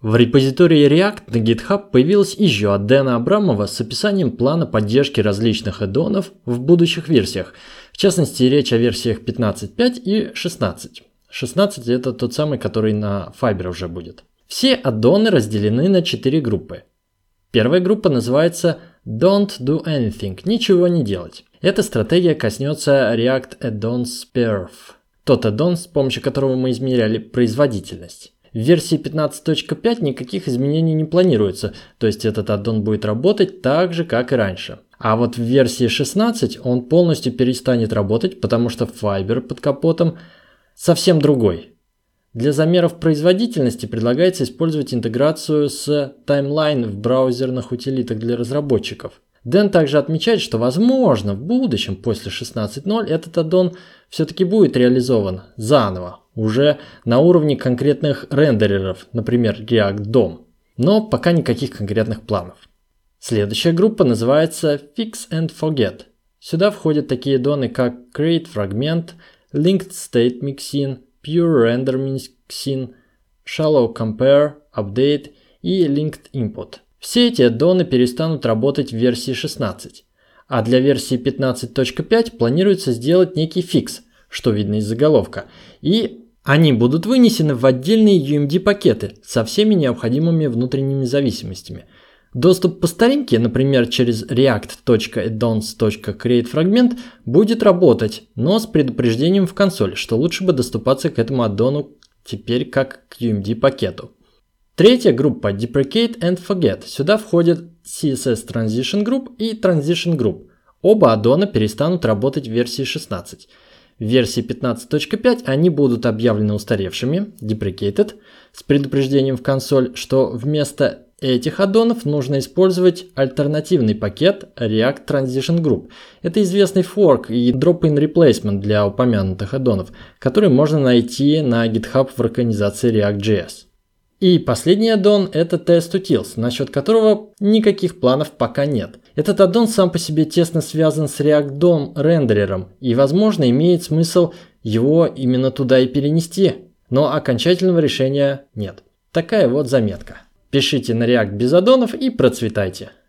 В репозитории React на GitHub появилась еще от Дэна Абрамова с описанием плана поддержки различных аддонов в будущих версиях. В частности, речь о версиях 15.5 и 16. 16 это тот самый, который на Fiber уже будет. Все аддоны разделены на 4 группы. Первая группа называется Don't Do Anything – ничего не делать. Эта стратегия коснется React Addons Perf, тот аддон, с помощью которого мы измеряли производительность. В версии 15.5 никаких изменений не планируется, то есть этот аддон будет работать так же, как и раньше. А вот в версии 16 он полностью перестанет работать, потому что Fiber под капотом совсем другой. Для замеров производительности предлагается использовать интеграцию с Timeline в браузерных утилитах для разработчиков. Дэн также отмечает, что возможно в будущем после 16.0 этот аддон все-таки будет реализован заново, уже на уровне конкретных рендереров, например, React DOM. Но пока никаких конкретных планов. Следующая группа называется Fix and Forget. Сюда входят такие доны, как Create Fragment, Linked State Mixin, Pure Render Mixin, Shallow Compare, Update и Linked Input. Все эти аддоны перестанут работать в версии 16, а для версии 15.5 планируется сделать некий фикс, что видно из заголовка, и они будут вынесены в отдельные UMD-пакеты со всеми необходимыми внутренними зависимостями. Доступ по старинке, например, через react.addons.createFragment будет работать, но с предупреждением в консоль, что лучше бы доступаться к этому аддону теперь как к UMD-пакету. Третья группа Deprecate and Forget. Сюда входят CSS Transition Group и Transition Group. Оба аддона перестанут работать в версии 16. Версии 15.5 они будут объявлены устаревшими, deprecated, с предупреждением в консоль, что вместо этих аддонов нужно использовать альтернативный пакет React Transition Group. Это известный форк и drop-in replacement для упомянутых аддонов, который можно найти на GitHub в организации React.js. И последний аддон это Test насчет которого никаких планов пока нет. Этот аддон сам по себе тесно связан с React DOM рендерером и, возможно, имеет смысл его именно туда и перенести, но окончательного решения нет. Такая вот заметка. Пишите на React без аддонов и процветайте.